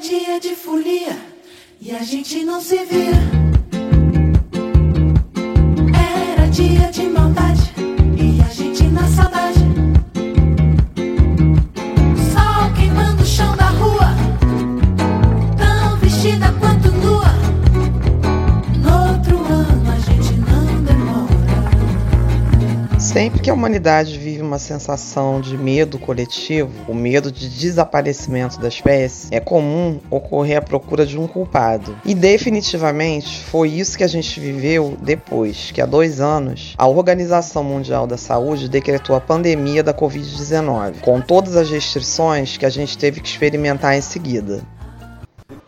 Dia de folia e a gente não se vira. Que a humanidade vive uma sensação de medo coletivo, o medo de desaparecimento da espécie, é comum ocorrer a procura de um culpado. E definitivamente foi isso que a gente viveu depois que, há dois anos, a Organização Mundial da Saúde decretou a pandemia da Covid-19, com todas as restrições que a gente teve que experimentar em seguida.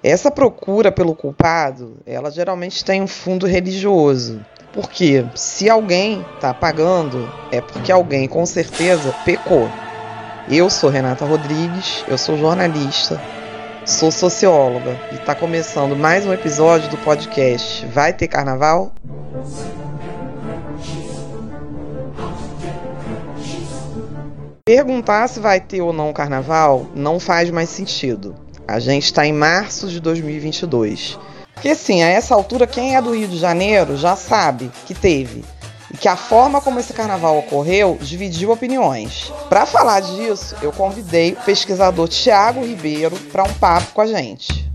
Essa procura pelo culpado, ela geralmente tem um fundo religioso. Porque se alguém está pagando, é porque alguém com certeza pecou. Eu sou Renata Rodrigues, eu sou jornalista, sou socióloga e está começando mais um episódio do podcast Vai ter carnaval? Perguntar se vai ter ou não carnaval não faz mais sentido. A gente está em março de 2022. Porque assim, a essa altura, quem é do Rio de Janeiro já sabe que teve. E que a forma como esse carnaval ocorreu dividiu opiniões. Para falar disso, eu convidei o pesquisador Tiago Ribeiro para um papo com a gente.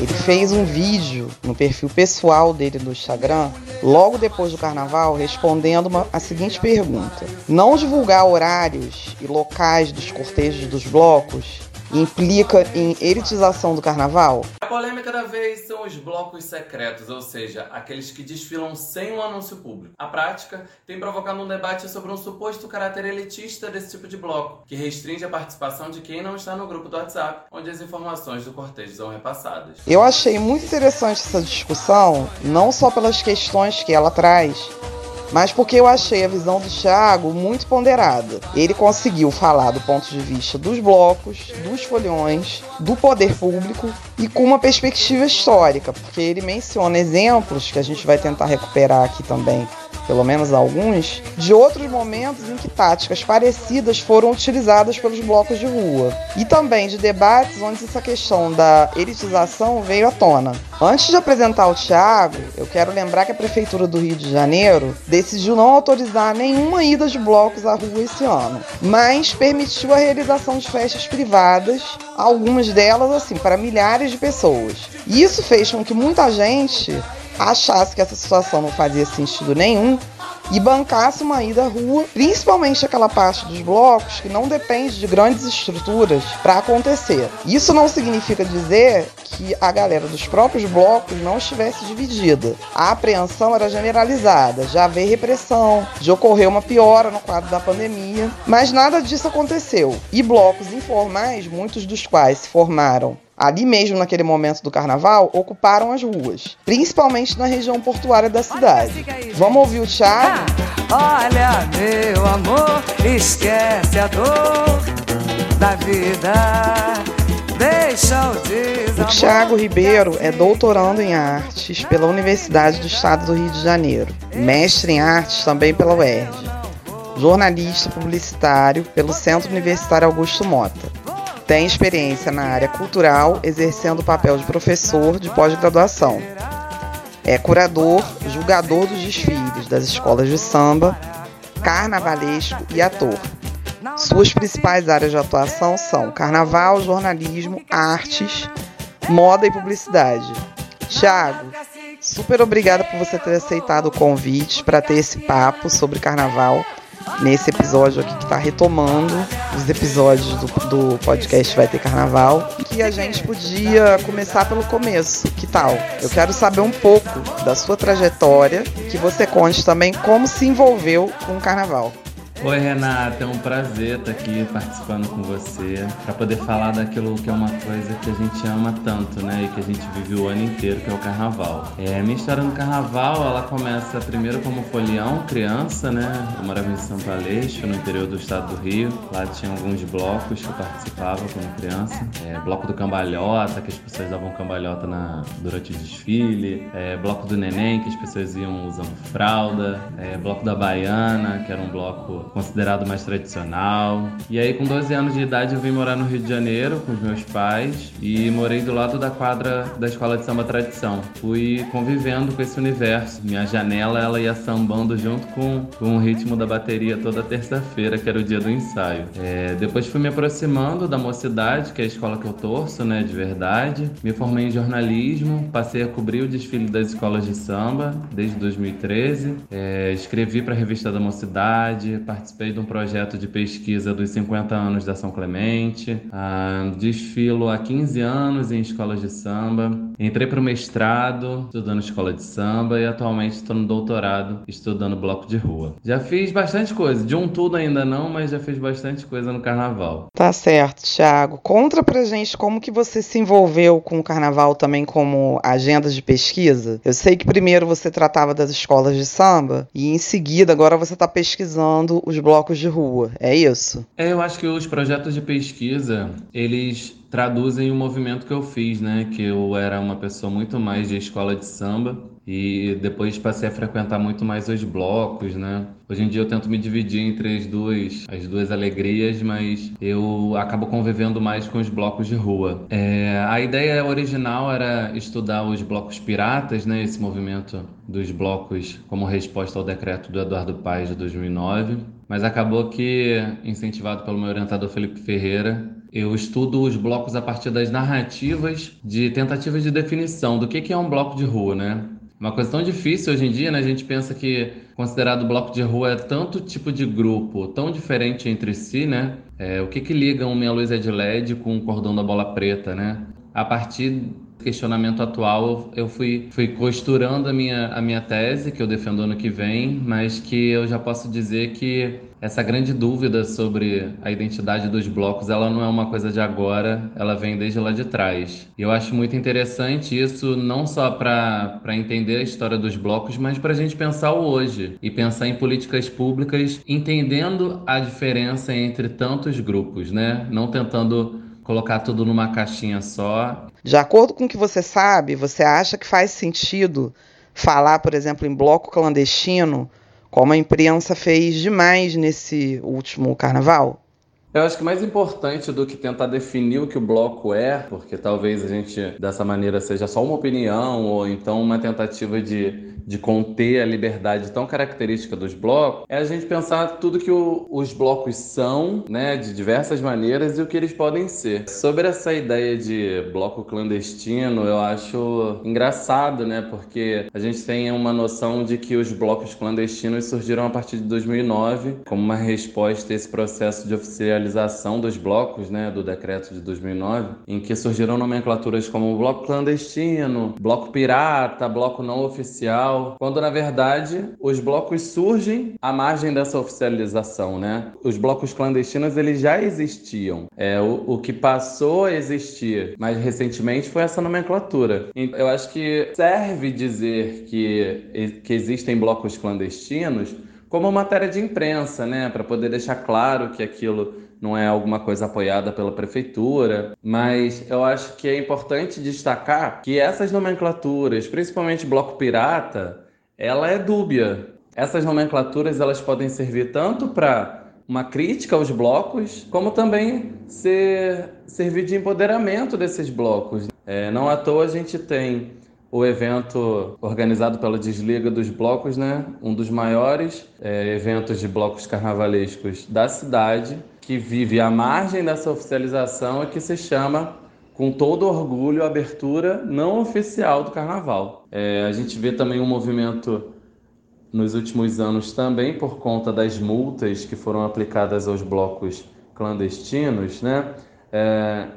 Ele fez um vídeo no perfil pessoal dele no Instagram, logo depois do carnaval, respondendo uma- a seguinte pergunta: Não divulgar horários e locais dos cortejos dos blocos implica em elitização do carnaval? A polêmica da vez são os blocos secretos, ou seja, aqueles que desfilam sem um anúncio público. A prática tem provocado um debate sobre um suposto caráter elitista desse tipo de bloco, que restringe a participação de quem não está no grupo do WhatsApp, onde as informações do cortejo são repassadas. Eu achei muito interessante essa discussão, não só pelas questões que ela traz, mas porque eu achei a visão do Thiago muito ponderada. Ele conseguiu falar do ponto de vista dos blocos, dos folhões, do poder público e com uma perspectiva histórica, porque ele menciona exemplos que a gente vai tentar recuperar aqui também pelo menos alguns, de outros momentos em que táticas parecidas foram utilizadas pelos blocos de rua. E também de debates onde essa questão da elitização veio à tona. Antes de apresentar o Thiago, eu quero lembrar que a Prefeitura do Rio de Janeiro decidiu não autorizar nenhuma ida de blocos à rua esse ano, mas permitiu a realização de festas privadas, algumas delas assim, para milhares de pessoas. E isso fez com que muita gente achasse que essa situação não fazia sentido nenhum e bancasse uma ida à rua, principalmente aquela parte dos blocos que não depende de grandes estruturas para acontecer. Isso não significa dizer que a galera dos próprios blocos não estivesse dividida. A apreensão era generalizada, já havia repressão, já ocorreu uma piora no quadro da pandemia, mas nada disso aconteceu. E blocos informais, muitos dos quais se formaram ali mesmo naquele momento do carnaval, ocuparam as ruas, principalmente na região portuária da cidade. Vamos ouvir o Thiago? Olha, meu amor, esquece a dor da vida. O O desamor. Thiago Ribeiro é doutorando em artes pela Universidade do Estado do Rio de Janeiro, mestre em artes também pela UERJ, jornalista publicitário pelo Centro Universitário Augusto Mota. Tem experiência na área cultural, exercendo o papel de professor de pós-graduação. É curador, julgador dos desfiles das escolas de samba, carnavalesco e ator. Suas principais áreas de atuação são carnaval, jornalismo, artes, moda e publicidade. Tiago, super obrigada por você ter aceitado o convite para ter esse papo sobre carnaval nesse episódio aqui que está retomando os episódios do, do podcast Vai Ter Carnaval. Que a gente podia começar pelo começo. Que tal? Eu quero saber um pouco da sua trajetória, que você conte também como se envolveu com o carnaval. Oi, Renata, é um prazer estar aqui participando com você para poder falar daquilo que é uma coisa que a gente ama tanto, né? E que a gente vive o ano inteiro, que é o carnaval. É, minha história no carnaval, ela começa primeiro como folião, criança, né? Eu morava em Santo Aleixo, no interior do estado do Rio. Lá tinha alguns blocos que eu participava quando criança. É, bloco do cambalhota, que as pessoas davam cambalhota na, durante o desfile. É, bloco do neném, que as pessoas iam usando fralda. É, bloco da baiana, que era um bloco considerado mais tradicional. E aí, com 12 anos de idade, eu vim morar no Rio de Janeiro com os meus pais e morei do lado da quadra da Escola de Samba Tradição. Fui convivendo com esse universo. Minha janela, ela ia sambando junto com, com o ritmo da bateria toda terça-feira, que era o dia do ensaio. É, depois fui me aproximando da mocidade, que é a escola que eu torço, né, de verdade. Me formei em jornalismo, passei a cobrir o desfile das escolas de samba desde 2013. É, escrevi para a revista da Mocidade, participei de um projeto de pesquisa dos 50 anos da São Clemente, ah, desfilo há 15 anos em escolas de samba, entrei para o mestrado estudando escola de samba e atualmente estou no doutorado estudando bloco de rua. Já fiz bastante coisa, de um tudo ainda não, mas já fiz bastante coisa no carnaval. Tá certo, Thiago. Conta pra gente como que você se envolveu com o carnaval também como agenda de pesquisa. Eu sei que primeiro você tratava das escolas de samba e em seguida agora você está pesquisando os blocos de rua, é isso? É, eu acho que os projetos de pesquisa, eles traduzem o movimento que eu fiz, né? Que eu era uma pessoa muito mais de escola de samba e depois passei a frequentar muito mais os blocos, né? Hoje em dia eu tento me dividir entre as duas, as duas alegrias, mas eu acabo convivendo mais com os blocos de rua. É, a ideia original era estudar os blocos piratas, né? Esse movimento dos blocos como resposta ao decreto do Eduardo Paes de 2009 mas acabou que, incentivado pelo meu orientador Felipe Ferreira, eu estudo os blocos a partir das narrativas de tentativas de definição do que é um bloco de rua, né? Uma coisa tão difícil hoje em dia, né? A gente pensa que considerado bloco de rua é tanto tipo de grupo, tão diferente entre si, né? É, o que que liga um meia luz de LED com um cordão da bola preta, né? A partir questionamento atual, eu fui, fui costurando a minha, a minha tese, que eu defendo ano que vem, mas que eu já posso dizer que essa grande dúvida sobre a identidade dos blocos, ela não é uma coisa de agora, ela vem desde lá de trás. E eu acho muito interessante isso, não só para entender a história dos blocos, mas para a gente pensar o hoje e pensar em políticas públicas, entendendo a diferença entre tantos grupos, né? Não tentando colocar tudo numa caixinha só. De acordo com o que você sabe, você acha que faz sentido falar, por exemplo, em bloco clandestino, como a imprensa fez demais nesse último carnaval? Eu acho que mais importante do que tentar definir o que o bloco é, porque talvez a gente dessa maneira seja só uma opinião ou então uma tentativa de de conter a liberdade tão característica dos blocos, é a gente pensar tudo que o, os blocos são, né, de diversas maneiras e o que eles podem ser. Sobre essa ideia de bloco clandestino, eu acho engraçado, né, porque a gente tem uma noção de que os blocos clandestinos surgiram a partir de 2009 como uma resposta a esse processo de oficialização dos blocos, né, do decreto de 2009, em que surgiram nomenclaturas como bloco clandestino, bloco pirata, bloco não oficial quando na verdade os blocos surgem à margem dessa oficialização, né? Os blocos clandestinos eles já existiam. É o, o que passou a existir mais recentemente foi essa nomenclatura. Eu acho que serve dizer que, que existem blocos clandestinos como matéria de imprensa, né, para poder deixar claro que aquilo não é alguma coisa apoiada pela prefeitura, mas eu acho que é importante destacar que essas nomenclaturas, principalmente bloco pirata, ela é dúbia. Essas nomenclaturas elas podem servir tanto para uma crítica aos blocos, como também ser, servir de empoderamento desses blocos. É, não à toa a gente tem o evento organizado pela Desliga dos Blocos, né? um dos maiores é, eventos de blocos carnavalescos da cidade, que vive à margem dessa oficialização e que se chama, com todo orgulho, Abertura Não Oficial do Carnaval. É, a gente vê também um movimento nos últimos anos também por conta das multas que foram aplicadas aos blocos clandestinos, né? É,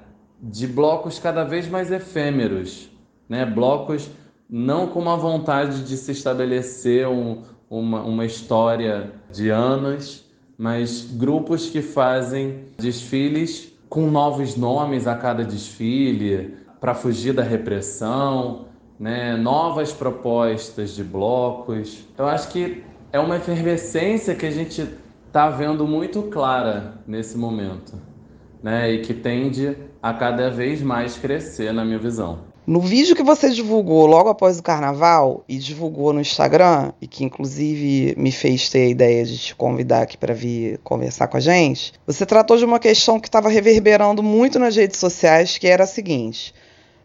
de blocos cada vez mais efêmeros, né? Blocos não com uma vontade de se estabelecer um, uma, uma história de anos, mas grupos que fazem desfiles com novos nomes a cada desfile, para fugir da repressão, né? novas propostas de blocos. Eu acho que é uma efervescência que a gente está vendo muito clara nesse momento, né? E que tende a cada vez mais crescer, na minha visão. No vídeo que você divulgou logo após o carnaval e divulgou no Instagram, e que inclusive me fez ter a ideia de te convidar aqui para vir conversar com a gente, você tratou de uma questão que estava reverberando muito nas redes sociais, que era a seguinte: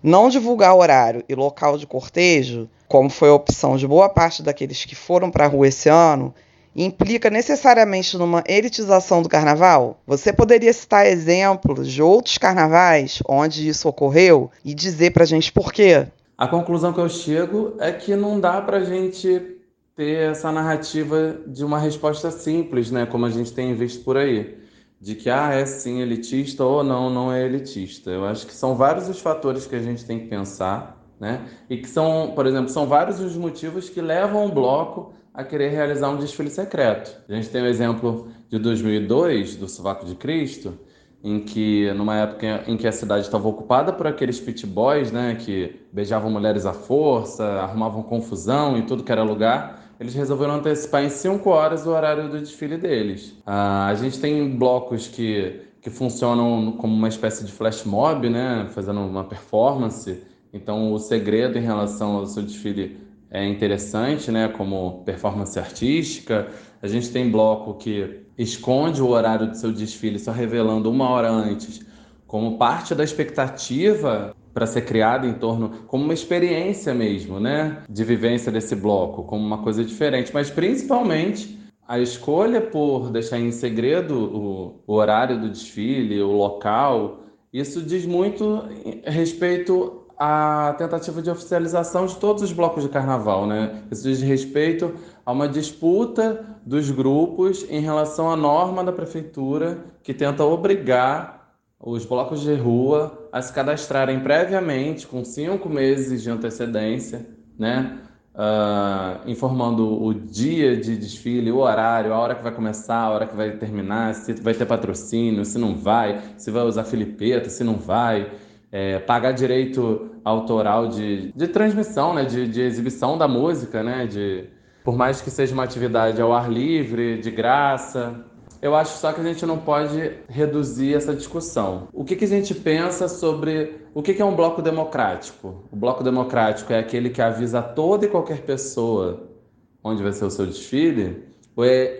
não divulgar horário e local de cortejo, como foi a opção de boa parte daqueles que foram para a rua esse ano, implica necessariamente numa elitização do carnaval? Você poderia citar exemplos de outros carnavais onde isso ocorreu e dizer para a gente por quê? A conclusão que eu chego é que não dá para a gente ter essa narrativa de uma resposta simples, né, como a gente tem visto por aí, de que ah, é sim elitista ou não, não é elitista. Eu acho que são vários os fatores que a gente tem que pensar, né? E que são, por exemplo, são vários os motivos que levam o bloco a querer realizar um desfile secreto. A gente tem o exemplo de 2002, do Sovaco de Cristo, em que, numa época em que a cidade estava ocupada por aqueles pit boys, né, que beijavam mulheres à força, arrumavam confusão em tudo que era lugar, eles resolveram antecipar em 5 horas o horário do desfile deles. Ah, a gente tem blocos que, que funcionam como uma espécie de flash mob, né, fazendo uma performance. Então, o segredo em relação ao seu desfile é interessante, né, como performance artística. A gente tem bloco que esconde o horário do seu desfile só revelando uma hora antes, como parte da expectativa para ser criada em torno, como uma experiência mesmo, né, de vivência desse bloco, como uma coisa diferente, mas principalmente a escolha por deixar em segredo o, o horário do desfile, o local, isso diz muito respeito a tentativa de oficialização de todos os blocos de carnaval, né? Isso diz respeito a uma disputa dos grupos em relação à norma da prefeitura que tenta obrigar os blocos de rua a se cadastrarem previamente, com cinco meses de antecedência, né? Uh, informando o dia de desfile, o horário, a hora que vai começar, a hora que vai terminar, se vai ter patrocínio, se não vai, se vai usar filipeta, se não vai é, pagar direito autoral de, de transmissão, né, de, de exibição da música, né, de, por mais que seja uma atividade ao ar livre, de graça. Eu acho só que a gente não pode reduzir essa discussão. O que, que a gente pensa sobre o que, que é um bloco democrático? O bloco democrático é aquele que avisa toda e qualquer pessoa onde vai ser o seu desfile?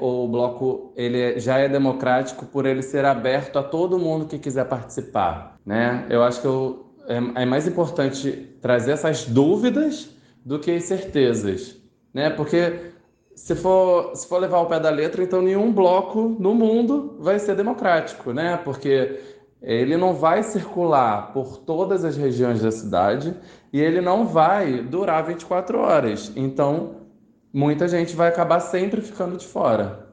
O bloco ele é, já é democrático por ele ser aberto a todo mundo que quiser participar? né? Eu acho que eu, é, é mais importante trazer essas dúvidas do que as certezas, né? Porque se for, se for levar ao pé da letra, então nenhum bloco no mundo vai ser democrático, né? Porque ele não vai circular por todas as regiões da cidade e ele não vai durar 24 horas. Então, muita gente vai acabar sempre ficando de fora.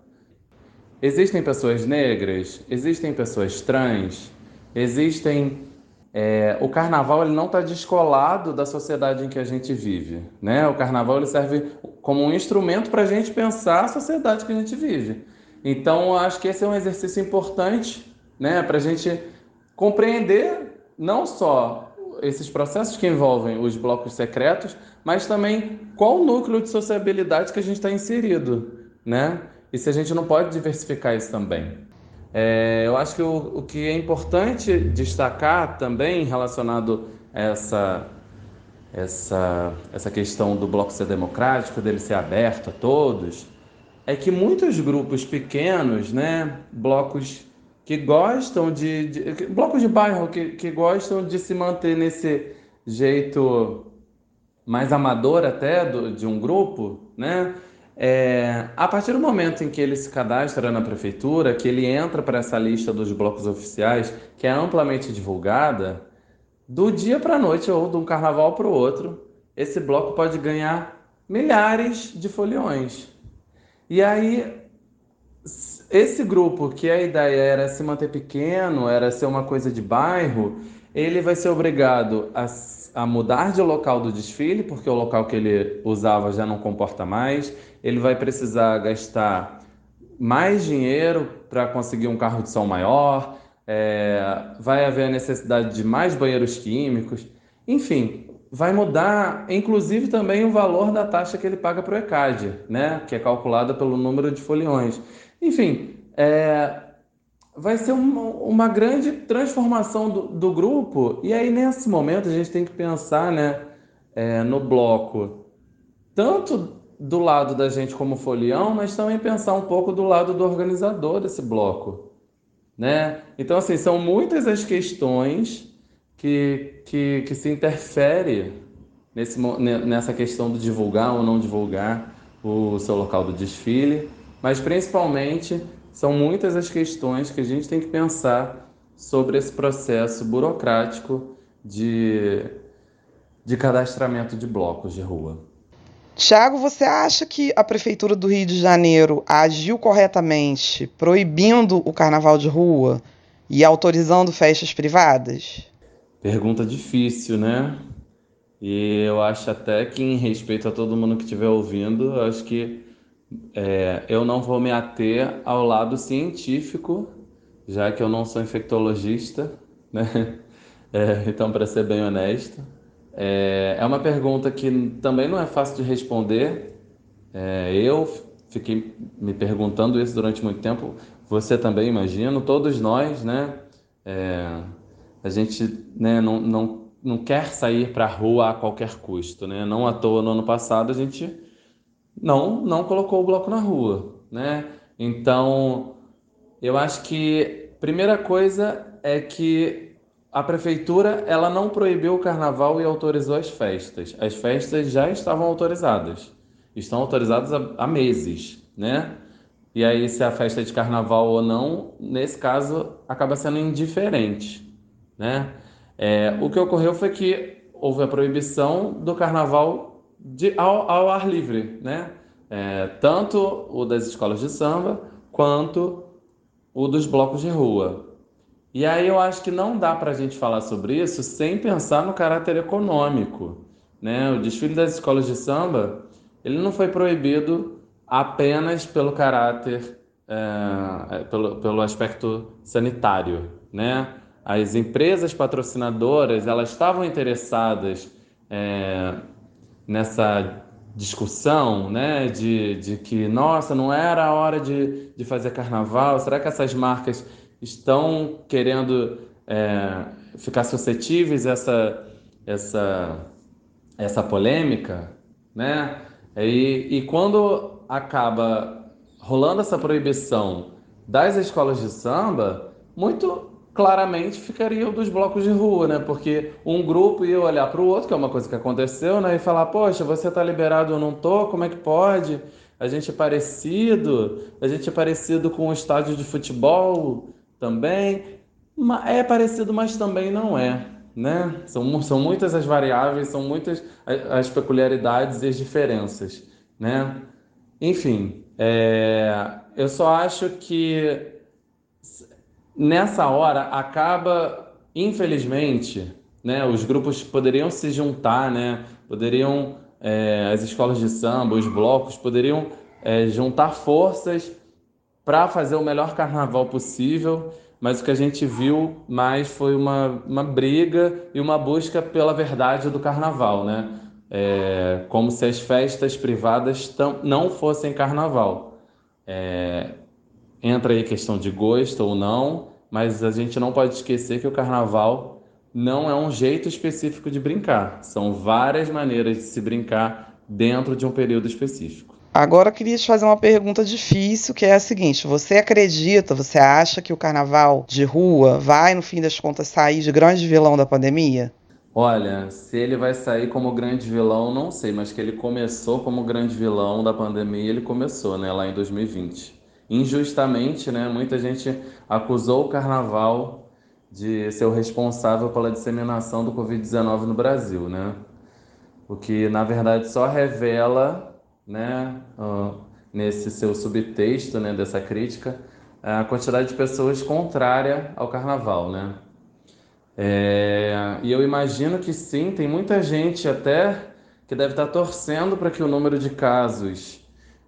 Existem pessoas negras, existem pessoas trans, existem é, o carnaval ele não está descolado da sociedade em que a gente vive, né? O carnaval ele serve como um instrumento para a gente pensar a sociedade que a gente vive. Então, acho que esse é um exercício importante, né, para a gente compreender não só esses processos que envolvem os blocos secretos, mas também qual núcleo de sociabilidade que a gente está inserido, né? E se a gente não pode diversificar isso também. É, eu acho que o, o que é importante destacar também relacionado a essa, essa, essa questão do bloco ser democrático, dele ser aberto a todos, é que muitos grupos pequenos, né, blocos que gostam de, de blocos de bairro que, que gostam de se manter nesse jeito mais amador até do, de um grupo, né? É, a partir do momento em que ele se cadastra na prefeitura, que ele entra para essa lista dos blocos oficiais, que é amplamente divulgada, do dia para a noite ou de um carnaval para o outro, esse bloco pode ganhar milhares de foliões. E aí, esse grupo, que a ideia era se manter pequeno, era ser uma coisa de bairro, ele vai ser obrigado a a mudar de local do desfile, porque o local que ele usava já não comporta mais. Ele vai precisar gastar mais dinheiro para conseguir um carro de som maior, é, vai haver a necessidade de mais banheiros químicos, enfim, vai mudar, inclusive também o valor da taxa que ele paga para o ECAD, né, que é calculada pelo número de foliões. Enfim, é, vai ser uma, uma grande transformação do, do, grupo, e aí nesse momento a gente tem que pensar né, é, no bloco, tanto do lado da gente como folião, mas também pensar um pouco do lado do organizador desse bloco. Né? Então, assim, são muitas as questões que, que, que se interfere nesse, nessa questão do divulgar ou não divulgar o seu local do desfile, mas principalmente são muitas as questões que a gente tem que pensar sobre esse processo burocrático de, de cadastramento de blocos de rua. Tiago, você acha que a Prefeitura do Rio de Janeiro agiu corretamente proibindo o carnaval de rua e autorizando festas privadas? Pergunta difícil, né? E eu acho até que, em respeito a todo mundo que estiver ouvindo, acho que é, eu não vou me ater ao lado científico, já que eu não sou infectologista, né? É, então, para ser bem honesto, é, é uma pergunta que também não é fácil de responder. É, eu fiquei me perguntando isso durante muito tempo. Você também, imagino. Todos nós, né? É, a gente né, não, não, não quer sair para a rua a qualquer custo, né? Não à toa, no ano passado, a gente não, não colocou o bloco na rua, né? Então, eu acho que primeira coisa é que a prefeitura ela não proibiu o carnaval e autorizou as festas. As festas já estavam autorizadas, estão autorizadas há, meses, né? E aí se a festa é de carnaval ou não, nesse caso acaba sendo indiferente, né? É, o que ocorreu foi que houve a proibição do carnaval de, ao, ao ar livre, né? É, tanto o das escolas de samba quanto o dos blocos de rua. E aí eu acho que não dá para a gente falar sobre isso sem pensar no caráter econômico. Né? O desfile das escolas de samba ele não foi proibido apenas pelo caráter, é, é, pelo, pelo aspecto sanitário. Né? As empresas patrocinadoras elas estavam interessadas é, nessa discussão, né, de, de que, nossa, não era a hora de, de fazer carnaval, será que essas marcas estão querendo é, ficar suscetíveis a essa, essa, essa polêmica, né? E, e quando acaba rolando essa proibição das escolas de samba, muito claramente ficaria o dos blocos de rua, né? Porque um grupo ia olhar para o outro, que é uma coisa que aconteceu, né? E falar, poxa, você está liberado, eu não tô, como é que pode? A gente é parecido, a gente é parecido com um estádio de futebol, também. É parecido, mas também não é. Né? São, são muitas as variáveis, são muitas as peculiaridades e as diferenças. Né? Enfim, é, eu só acho que nessa hora acaba, infelizmente, né, os grupos poderiam se juntar, né, poderiam, é, as escolas de samba, os blocos, poderiam é, juntar forças para fazer o melhor carnaval possível, mas o que a gente viu mais foi uma, uma briga e uma busca pela verdade do carnaval, né? É, como se as festas privadas tão, não fossem carnaval. É, entra aí questão de gosto ou não, mas a gente não pode esquecer que o carnaval não é um jeito específico de brincar, são várias maneiras de se brincar dentro de um período específico. Agora eu queria te fazer uma pergunta difícil, que é a seguinte: você acredita, você acha que o carnaval de rua vai, no fim das contas, sair de grande vilão da pandemia? Olha, se ele vai sair como grande vilão, não sei, mas que ele começou como grande vilão da pandemia, ele começou, né, lá em 2020. Injustamente, né, muita gente acusou o carnaval de ser o responsável pela disseminação do Covid-19 no Brasil, né? O que, na verdade, só revela né, uh, nesse seu subtexto né, dessa crítica, a quantidade de pessoas contrária ao carnaval, né? É, e eu imagino que sim, tem muita gente até que deve estar torcendo para que o número de casos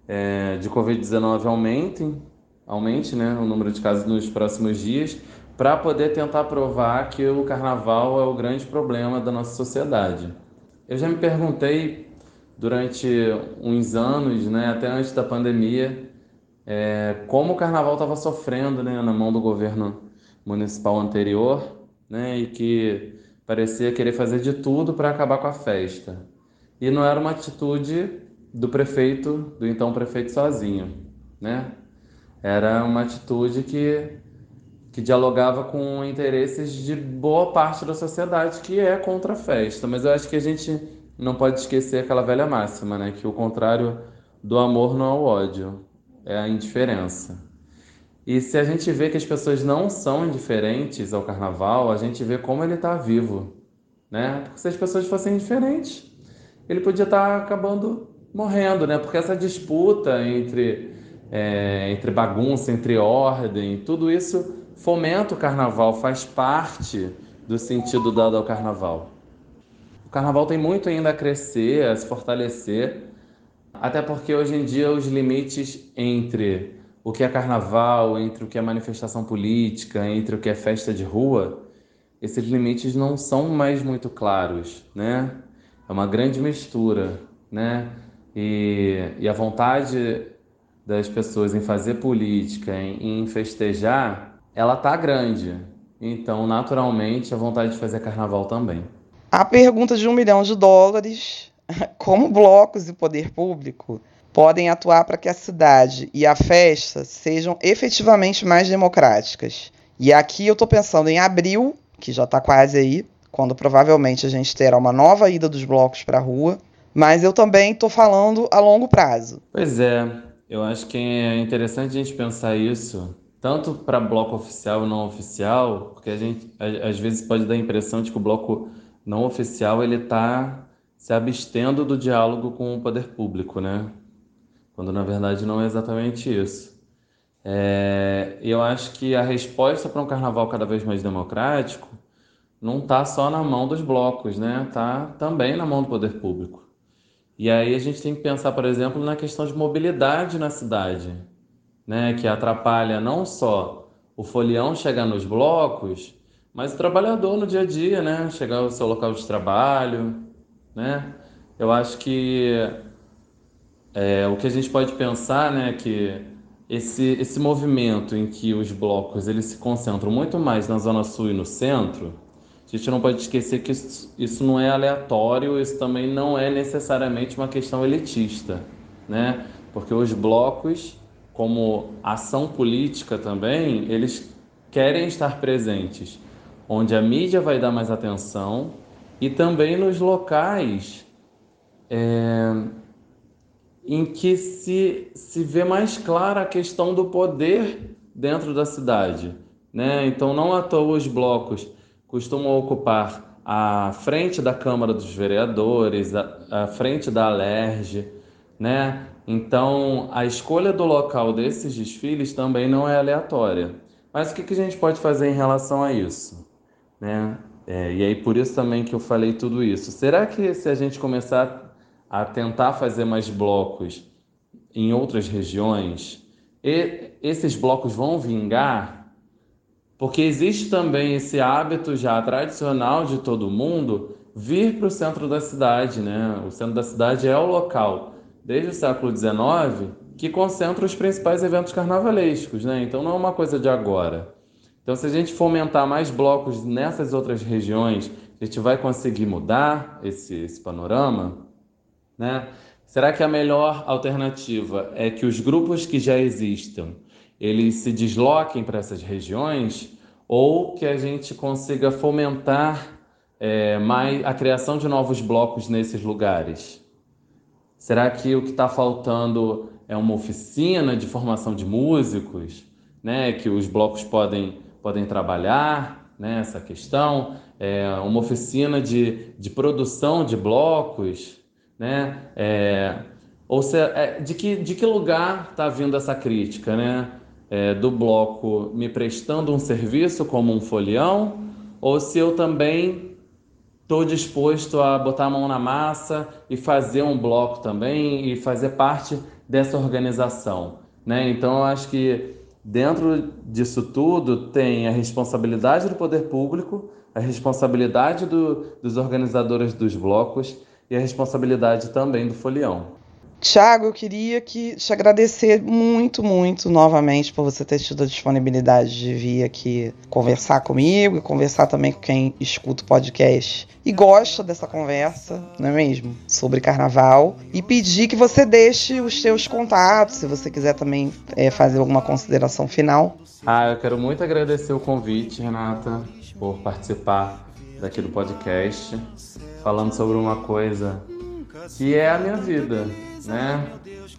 é, de Covid-19 aumentem, aumente né, o número de casos nos próximos dias, para poder tentar provar que o carnaval é o grande problema da nossa sociedade. Eu já me perguntei durante uns anos, né, até antes da pandemia, é, como o carnaval estava sofrendo né, na mão do governo municipal anterior né, e que parecia querer fazer de tudo para acabar com a festa. E não era uma atitude do prefeito, do então prefeito sozinho, né? Era uma atitude que, que dialogava com interesses de boa parte da sociedade que é contra a festa. Mas eu acho que a gente não pode esquecer aquela velha máxima, né? Que o contrário do amor não é o ódio, é a indiferença. E se a gente vê que as pessoas não são indiferentes ao carnaval, a gente vê como ele está vivo, né? Porque se as pessoas fossem indiferentes, ele podia estar tá acabando morrendo, né? Porque essa disputa entre, é, entre bagunça, entre ordem, tudo isso fomenta o carnaval, faz parte do sentido dado ao carnaval. O carnaval tem muito ainda a crescer, a se fortalecer, até porque hoje em dia os limites entre o que é carnaval, entre o que é manifestação política, entre o que é festa de rua, esses limites não são mais muito claros, né? É uma grande mistura, né? E, e a vontade das pessoas em fazer política, em, em festejar, ela tá grande. Então, naturalmente, a vontade de fazer carnaval também. A pergunta de um milhão de dólares: como blocos e poder público podem atuar para que a cidade e a festa sejam efetivamente mais democráticas. E aqui eu estou pensando em abril, que já está quase aí, quando provavelmente a gente terá uma nova ida dos blocos para a rua, mas eu também estou falando a longo prazo. Pois é, eu acho que é interessante a gente pensar isso, tanto para bloco oficial e não oficial, porque a gente às vezes pode dar a impressão de que o bloco não oficial ele está se abstendo do diálogo com o poder público, né? quando na verdade não é exatamente isso. É, eu acho que a resposta para um carnaval cada vez mais democrático não está só na mão dos blocos, né? Está também na mão do poder público. E aí a gente tem que pensar, por exemplo, na questão de mobilidade na cidade, né? Que atrapalha não só o folião chegar nos blocos, mas o trabalhador no dia a dia, né? Chegar ao seu local de trabalho, né? Eu acho que é, o que a gente pode pensar, né, que esse, esse movimento em que os blocos eles se concentram muito mais na zona sul e no centro, a gente não pode esquecer que isso, isso não é aleatório, isso também não é necessariamente uma questão elitista, né? Porque os blocos, como ação política também, eles querem estar presentes onde a mídia vai dar mais atenção e também nos locais é, em que se, se vê mais clara a questão do poder dentro da cidade. Né? Então, não à toa os blocos costumam ocupar a frente da Câmara dos Vereadores, a, a frente da Alerj, né? Então, a escolha do local desses desfiles também não é aleatória. Mas o que, que a gente pode fazer em relação a isso? Né? É, e aí, por isso também que eu falei tudo isso. Será que se a gente começar a tentar fazer mais blocos em outras regiões, e esses blocos vão vingar, porque existe também esse hábito já tradicional de todo mundo vir para o centro da cidade, né? O centro da cidade é o local, desde o século XIX, que concentra os principais eventos carnavalescos, né? Então não é uma coisa de agora. Então, se a gente fomentar mais blocos nessas outras regiões, a gente vai conseguir mudar esse, esse panorama. Né? Será que a melhor alternativa é que os grupos que já existam eles se desloquem para essas regiões ou que a gente consiga fomentar é, mais a criação de novos blocos nesses lugares? Será que o que está faltando é uma oficina de formação de músicos, né, que os blocos podem, podem trabalhar nessa né, questão? É, uma oficina de, de produção de blocos? né? É, ou se, é, de, que, de que lugar está vindo essa crítica, né? É, do bloco me prestando um serviço como um folião, ou se eu também estou disposto a botar a mão na massa e fazer um bloco também e fazer parte dessa organização, né? Então eu acho que Dentro disso tudo tem a responsabilidade do poder público, a responsabilidade do, dos organizadores dos blocos e a responsabilidade também do folião. Tiago, eu queria que te agradecer muito, muito novamente por você ter tido a disponibilidade de vir aqui conversar comigo e conversar também com quem escuta o podcast e gosta dessa conversa, não é mesmo? Sobre carnaval. E pedir que você deixe os seus contatos, se você quiser também é, fazer alguma consideração final. Ah, eu quero muito agradecer o convite, Renata, por participar daqui do podcast, falando sobre uma coisa que é a minha vida né?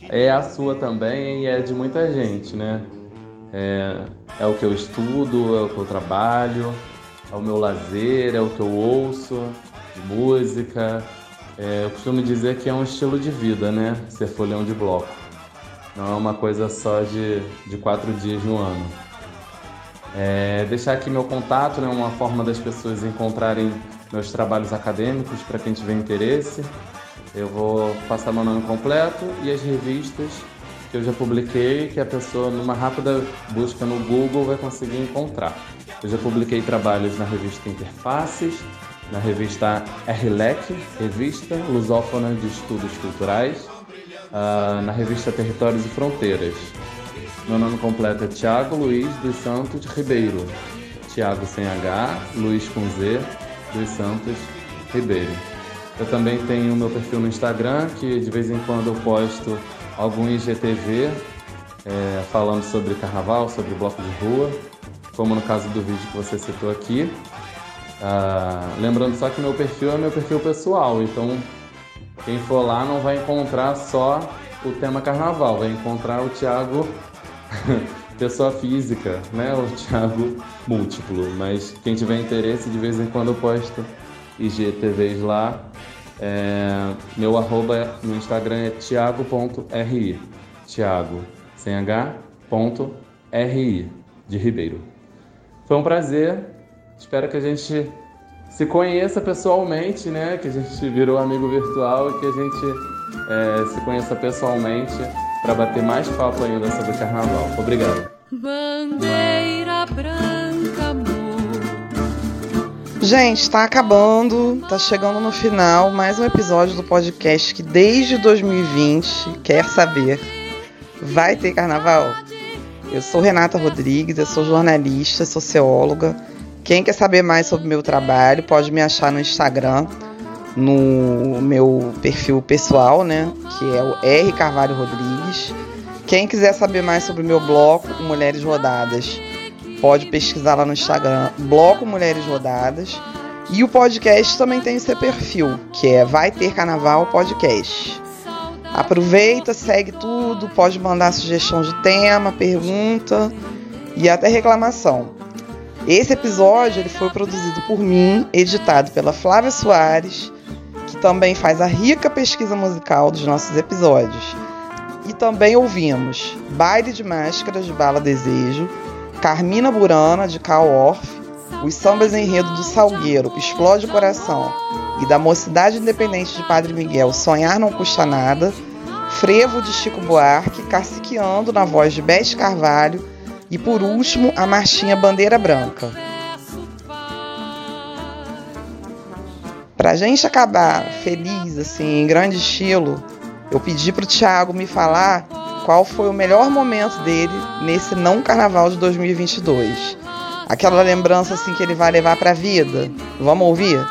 É a sua também e é de muita gente, né? É, é o que eu estudo, é o que eu trabalho, é o meu lazer, é o que eu ouço de música. É, eu costumo dizer que é um estilo de vida, né? Ser folhão de bloco. Não é uma coisa só de, de quatro dias no ano. É, deixar aqui meu contato, né? Uma forma das pessoas encontrarem meus trabalhos acadêmicos para quem tiver interesse. Eu vou passar meu nome completo e as revistas que eu já publiquei, que a pessoa, numa rápida busca no Google, vai conseguir encontrar. Eu já publiquei trabalhos na revista Interfaces, na revista RLEC, Revista Lusófona de Estudos Culturais, uh, na revista Territórios e Fronteiras. Meu nome completo é Tiago Luiz dos Santos Ribeiro. Tiago sem H, Luiz com Z, dos Santos Ribeiro. Eu também tenho o meu perfil no Instagram, que de vez em quando eu posto algum IGTV é, falando sobre carnaval, sobre bloco de rua, como no caso do vídeo que você citou aqui. Ah, lembrando só que meu perfil é meu perfil pessoal, então quem for lá não vai encontrar só o tema carnaval, vai encontrar o Thiago pessoa física, né? O Thiago múltiplo. Mas quem tiver interesse, de vez em quando eu posto IGTVs lá. É, meu arroba no Instagram é thiago.ri. Thiago, sem H, ponto, RI, de Ribeiro. Foi um prazer. Espero que a gente se conheça pessoalmente, né? Que a gente virou amigo virtual e que a gente é, se conheça pessoalmente para bater mais papo ainda sobre carnaval. Obrigado. Bandeira Gente, está acabando, está chegando no final mais um episódio do podcast que desde 2020 quer saber: vai ter carnaval? Eu sou Renata Rodrigues, eu sou jornalista, socióloga. Quem quer saber mais sobre meu trabalho pode me achar no Instagram, no meu perfil pessoal, né? Que é o R Carvalho Rodrigues. Quem quiser saber mais sobre o meu bloco, Mulheres Rodadas, Pode pesquisar lá no Instagram, Bloco Mulheres Rodadas. E o podcast também tem seu perfil, que é Vai Ter Carnaval Podcast. Aproveita, segue tudo, pode mandar sugestão de tema, pergunta e até reclamação. Esse episódio ele foi produzido por mim, editado pela Flávia Soares, que também faz a rica pesquisa musical dos nossos episódios. E também ouvimos Baile de Máscaras de Bala Desejo, Carmina Burana, de Cal Orff, os sambas enredo do Salgueiro, Explode o Coração, e da Mocidade Independente de Padre Miguel, Sonhar Não Custa Nada, Frevo de Chico Buarque, Caciqueando na voz de Beth Carvalho, e por último, a marchinha Bandeira Branca. Pra gente acabar feliz, assim, em grande estilo, eu pedi pro Thiago me falar qual foi o melhor momento dele nesse não carnaval de 2022. Aquela lembrança assim que ele vai levar para a vida. Vamos ouvir?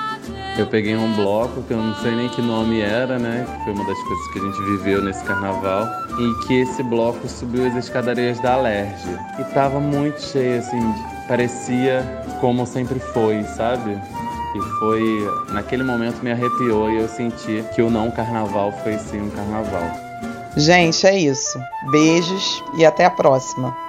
Eu peguei um bloco que eu não sei nem que nome era, né? Que foi uma das coisas que a gente viveu nesse carnaval. E que esse bloco subiu as escadarias da Alerj. E tava muito cheio, assim, parecia como sempre foi, sabe? E foi. Naquele momento me arrepiou e eu senti que o não carnaval foi sim um carnaval. Gente, é isso. Beijos e até a próxima.